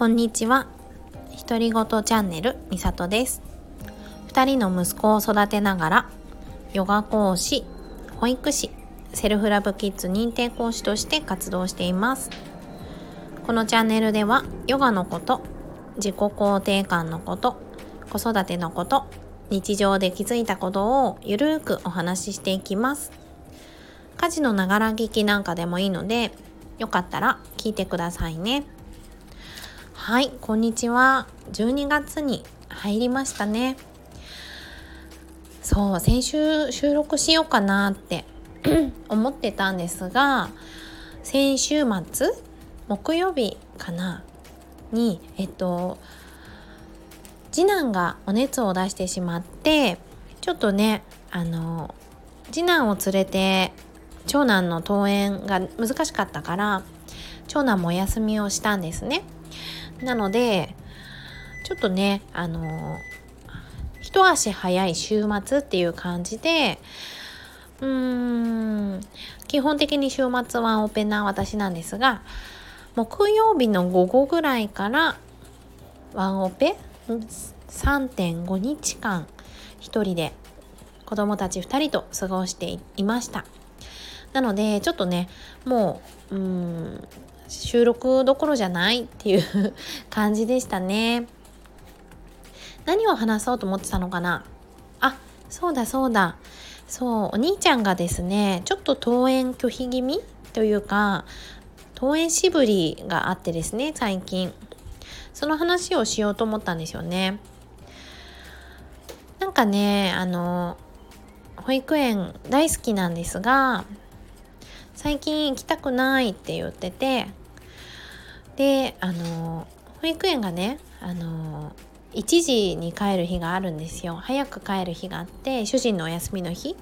こんにちは。独り言チャンネルみさとです。2人の息子を育てながらヨガ講師保育士セルフラブキッズ認定講師として活動しています。このチャンネルではヨガのこと自己肯定感のこと子育てのこと日常で気づいたことをゆるーくお話ししていきます。家事のながら聞きなんかでもいいのでよかったら聞いてくださいね。はいこんにちは12月に入りましたねそう先週収録しようかなって 思ってたんですが先週末木曜日かなにえっと次男がお熱を出してしまってちょっとねあの次男を連れて長男の登園が難しかったから長男もお休みをしたんですね。なのでちょっとねあの一足早い週末っていう感じでうーん基本的に週末はオペな私なんですが木曜日の午後ぐらいからワンオペ3.5日間一人で子供たち2人と過ごしていました。なのでちょっとねもううん収録どころじゃないっていう感じでしたね。何を話そうと思ってたのかな？あそうだそうだ。そうお兄ちゃんがですねちょっと登園拒否気味というか登園しぶりがあってですね最近。その話をしようと思ったんですよね。なんかねあの保育園大好きなんですが最近行きたくないって言っててであの保育園がねあの1時に帰る日があるんですよ。早く帰る日があって主人のお休みの日。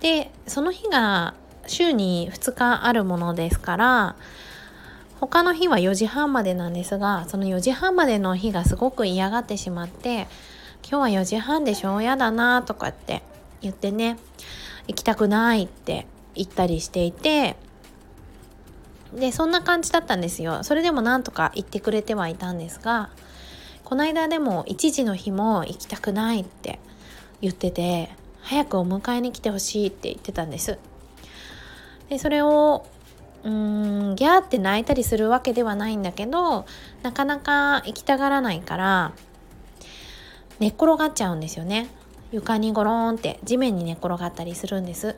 でその日が週に2日あるものですから他の日は4時半までなんですがその4時半までの日がすごく嫌がってしまって今日は4時半でしょ？嫌だなとかって言ってね行きたくないって言ったりしていてでそんな感じだったんですよ。それでもなんとか言ってくれてはいたんですがこの間でも1時の日も行きたくないって言ってて早くお迎えに来てほしいって言ってたんです。でそれをうーんギャーって泣いたりするわけではないんだけどなかなか行きたがらないから寝っ転がっちゃうんですよね。床にゴローンって地面に寝っ転がったりするんです。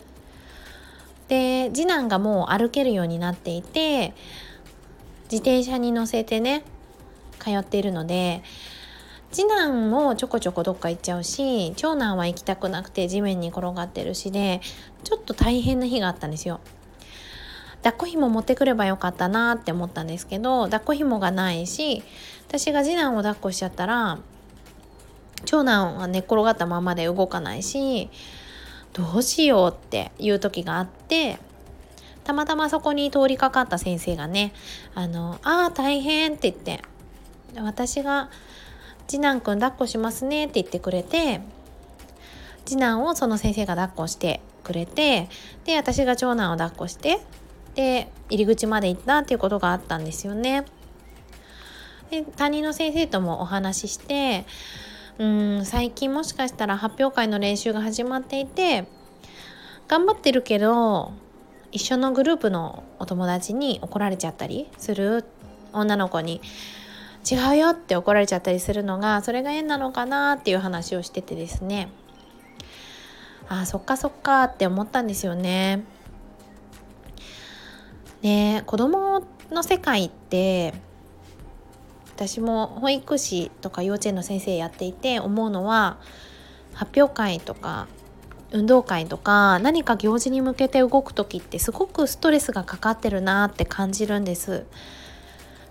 で次男がもう歩けるようになっていて自転車に乗せてね通っているので次男もちょこちょこどっか行っちゃうし長男は行きたくなくて地面に転がってるしでちょっと大変な日があったんですよ。抱っこ紐持ってくればよかったなって思ったんですけど抱っこ紐がないし私が次男を抱っこしちゃったら長男は寝っ転がったままで動かないしどうしようっていう時があってたまたまそこに通りかかった先生がね「あのあ大変」って言って私が「次男くん抱っこしますね」って言ってくれて次男をその先生が抱っこしてくれてで私が長男を抱っこしてで入り口まで行ったっていうことがあったんですよね。で担任の先生ともお話ししてうん最近もしかしたら発表会の練習が始まっていて頑張ってるけど一緒のグループのお友達に怒られちゃったりする女の子に違うよって怒られちゃったりするのがそれが縁なのかなっていう話をしててですねあそっかそっかって思ったんですよね。ね子供の世界って私も保育士とか幼稚園の先生やっていて思うのは発表会とか運動会とか何か行事に向けて動く時ってすごくストレスがかかってるなって感じるんです。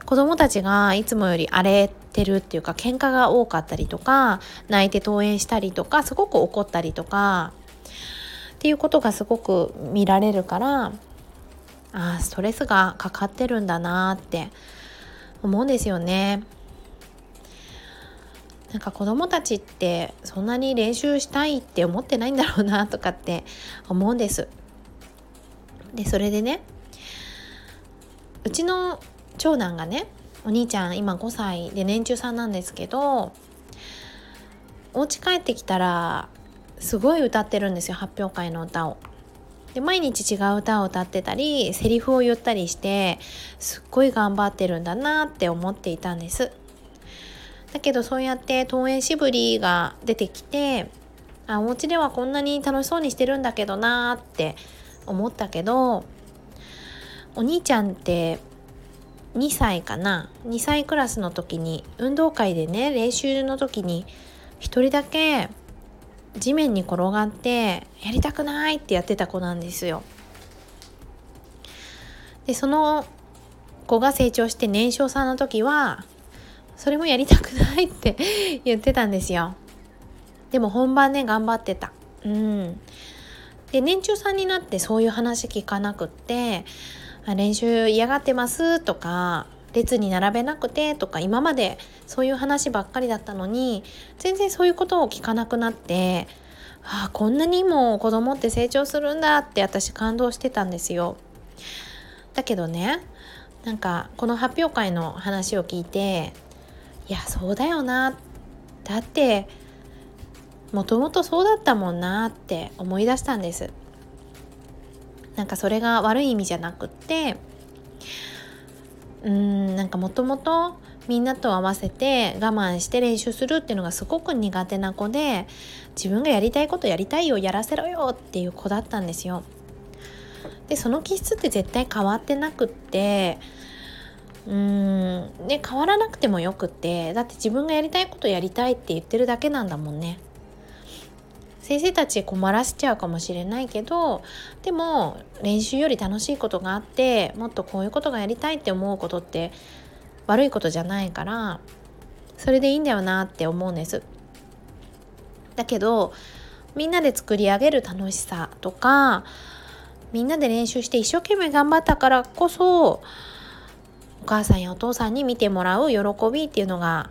子供たちがいつもより荒れてるっていうか喧嘩が多かったりとか泣いて登園したりとかすごく怒ったりとかっていうことがすごく見られるからあストレスがかかってるんだなって思うんですよね。なんか子供たちってそんなに練習したいって思ってないんだろうなとかって 思うんです。でそれでねうちの長男がねお兄ちゃん今5歳で年中さんなんですけどお家帰ってきたらすごい歌ってるんですよ発表会の歌を。で毎日違う歌を歌ってたりセリフを言ったりしてすっごい頑張ってるんだなって思っていたんです。だけどそうやって登園しぶりが出てきてあお家ではこんなに楽しそうにしてるんだけどなーって思ったけどお兄ちゃんって2歳かな？2歳クラスの時に運動会でね練習の時に1人だけ地面に転がってやりたくないってやってた子なんですよ。でその子が成長して年少さんの時はそれもやりたくないって言ってたんですよ。でも本番ね頑張ってたうんで年中さんになってそういう話聞かなくって練習嫌がってますとか列に並べなくてとか今までそういう話ばっかりだったのに全然そういうことを聞かなくなってああこんなにも子供って成長するんだって私感動してたんですよ。だけどねなんかこの発表会の話を聞いていやそうだよなだってもともとそうだったもんなって思い出したんですなんかそれが悪い意味じゃなくってうんなんかもともとみんなと合わせて我慢して練習するっていうのがすごく苦手な子で自分がやりたいことやりたいよやらせろよっていう子だったんですよ。でその気質って絶対変わってなくってうーんね変わらなくてもよくってだって自分がやりたいことやりたいって言ってるだけなんだもんね。先生たち困らせちゃうかもしれないけどでも練習より楽しいことがあってもっとこういうことがやりたいって思うことって悪いことじゃないからそれでいいんだよなって思うんです。だけどみんなで作り上げる楽しさとかみんなで練習して一生懸命頑張ったからこそお母さんやお父さんに見てもらう喜びっていうのが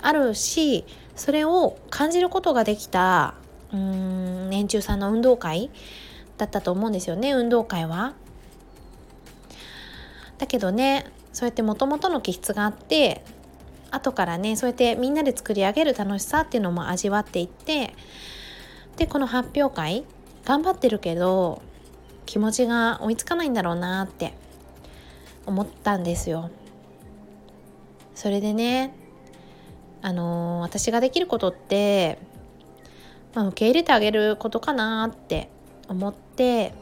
あるしそれを感じることができたうん年中さんの運動会だったと思うんですよね運動会は。だけどねそうやってもともとの気質があって後からねそうやってみんなで作り上げる楽しさっていうのも味わっていってでこの発表会頑張ってるけど気持ちが追いつかないんだろうなって思ったんですよ。それでねあのー、私ができることってまあ、受け入れてあげることかなって思って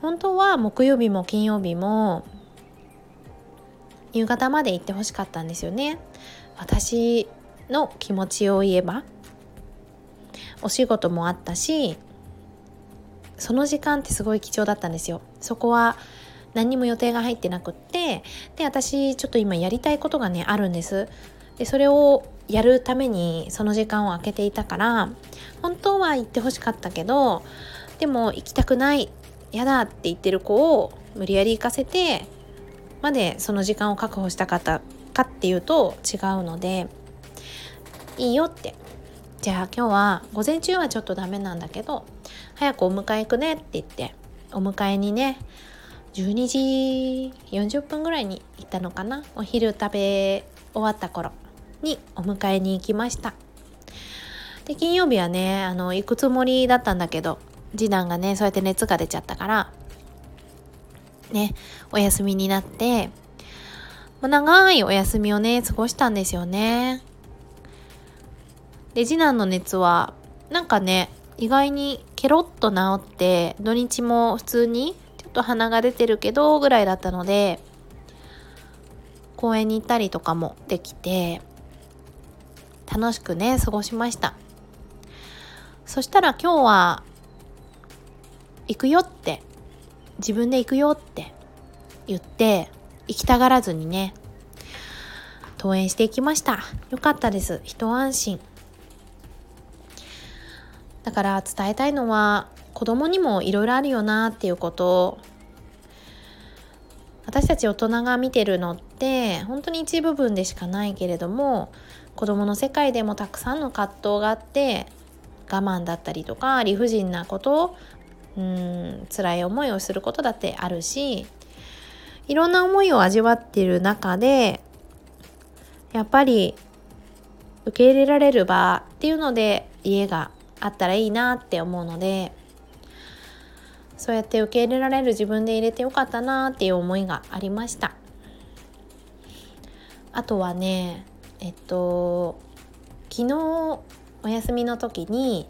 本当は木曜日も金曜日も夕方まで行ってほしかったんですよね。私の気持ちを言えばお仕事もあったしその時間ってすごい貴重だったんですよ。そこは何にも予定が入ってなくってで私ちょっと今やりたいことがねあるんです。でそれをやるためにその時間を空けていたから本当は行ってほしかったけどでも行きたくない嫌だって言ってる子を無理やり行かせてまでその時間を確保したかったかっていうと違うのでいいよって。じゃあ今日は午前中はちょっとダメなんだけど早くお迎え行くねって言ってお迎えにね12時40分ぐらいに行ったのかなお昼食べ終わった頃。にお迎えに行きました。で金曜日はねあの行くつもりだったんだけど次男がねそうやって熱が出ちゃったからねお休みになって長いお休みをね過ごしたんですよね。で次男の熱はなんかね意外にケロッと治って土日も普通にちょっと鼻が出てるけどぐらいだったので公園に行ったりとかもできて楽しくね過ごしました。そしたら今日は行くよって自分で行くよって言って行きたがらずにね登園していきました。よかったです。一安心。だから伝えたいのは子供にもいろいろあるよなっていうこと。私たち大人が見てるのって本当に一部分でしかないけれども子供の世界でもたくさんの葛藤があって我慢だったりとか理不尽なことうん辛い思いをすることだってあるしいろんな思いを味わっている中でやっぱり受け入れられる場っていうので家があったらいいなって思うのでそうやって受け入れられる自分で入れてよかったなっていう思いがありましたあとはねえっと昨日お休みの時に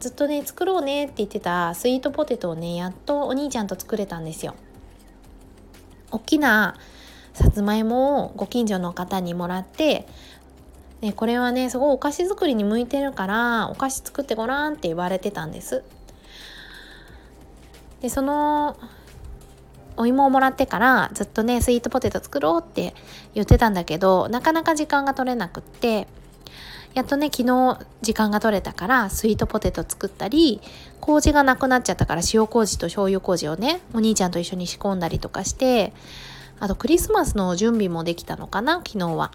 ずっとね作ろうねって言ってたスイートポテトをねやっとお兄ちゃんと作れたんですよ。大きなさつまいもをご近所の方にもらってね、これはねすごいお菓子作りに向いてるからお菓子作ってごらんって言われてたんです。でそのお芋をもらってからずっとねスイートポテト作ろうって言ってたんだけどなかなか時間が取れなくってやっとね昨日時間が取れたからスイートポテト作ったり麹がなくなっちゃったから塩麹と醤油麹をねお兄ちゃんと一緒に仕込んだりとかしてあとクリスマスの準備もできたのかな昨日は。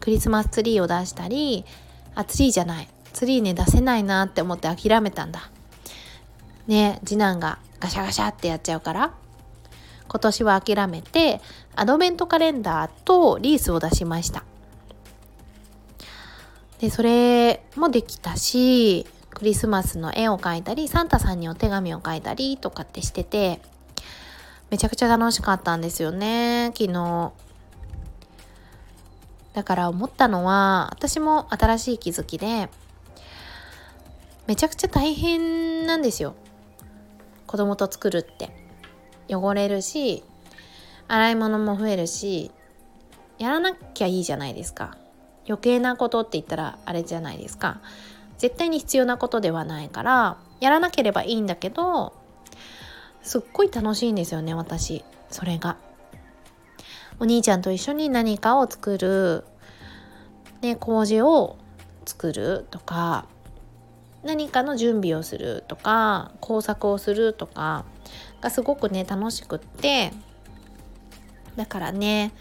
クリスマスツリーを出したりあツリーじゃない。ツリーね出せないなって思って諦めたんだ。ね次男がガシャガシャってやっちゃうから。今年は諦めてアドベントカレンダーとリースを出しました。でそれもできたしクリスマスの絵を描いたりサンタさんにお手紙を書いたりとかってしててめちゃくちゃ楽しかったんですよね。昨日。だから思ったのは私も新しい気づきでめちゃくちゃ大変なんですよ。子供と作るって。汚れるし洗い物も増えるしやらなきゃいいじゃないですか。余計なことって言ったらあれじゃないですか。絶対に必要なことではないからやらなければいいんだけどすっごい楽しいんですよね私。それが。お兄ちゃんと一緒に何かを作る、ね、麹を作るとか何かの準備をするとか工作をするとかがすごくね楽しくってだからね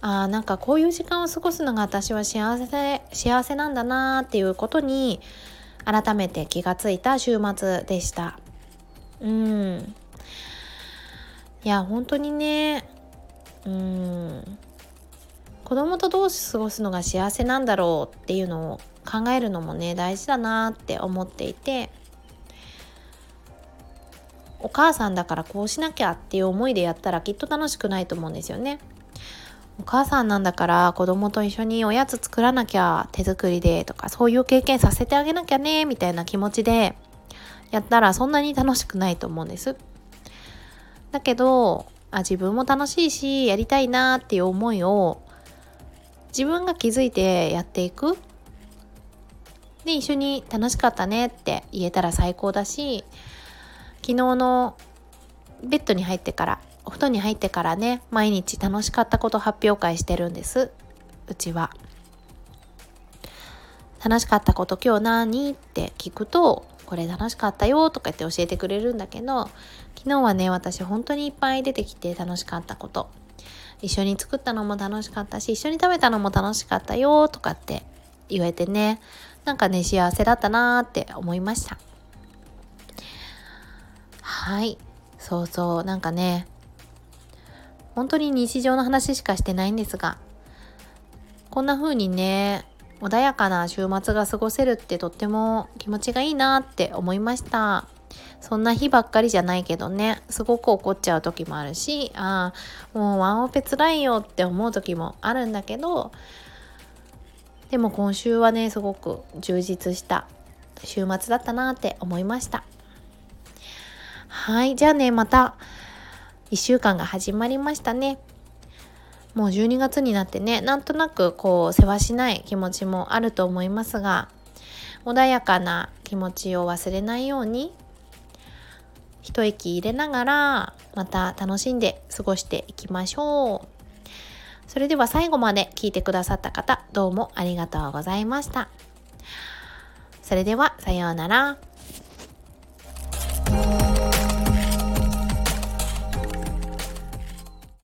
あなんかこういう時間を過ごすのが私は幸せ幸せなんだなっていうことに改めて気がついた週末でした。うん。いや本当にねうん。子供とどう過ごすのが幸せなんだろうっていうのを考えるのもね大事だなって思っていて。お母さんだからこうしなきゃっていう思いでやったらきっと楽しくないと思うんですよね。お母さんなんだから子供と一緒におやつ作らなきゃ手作りでとかそういう経験させてあげなきゃねみたいな気持ちでやったらそんなに楽しくないと思うんです。だけどあ自分も楽しいしやりたいなっていう思いを自分が気づいてやっていくで一緒に楽しかったねって言えたら最高だし昨日のベッドに入ってからお布団に入ってからね毎日楽しかったこと発表会してるんです。うちは。楽しかったこと今日何？って聞くとこれ楽しかったよとか言って教えてくれるんだけど昨日はね私本当にいっぱい出てきて楽しかったこと。一緒に作ったのも楽しかったし一緒に食べたのも楽しかったよとかって言えてねなんかね幸せだったなーって思いました。はい。そうそう。なんかね本当に日常の話しかしてないんですがこんな風にね穏やかな週末が過ごせるってとっても気持ちがいいなって思いました。そんな日ばっかりじゃないけどねすごく怒っちゃう時もあるしああもうワンオペつらいよって思う時もあるんだけどでも今週はねすごく充実した週末だったなって思いました。はいじゃあねまた1週間が始まりましたね。もう12月になってねなんとなくこう世話しない気持ちもあると思いますが穏やかな気持ちを忘れないように一息入れながらまた楽しんで過ごしていきましょう。それでは最後まで聞いてくださった方どうもありがとうございました。それではさようなら。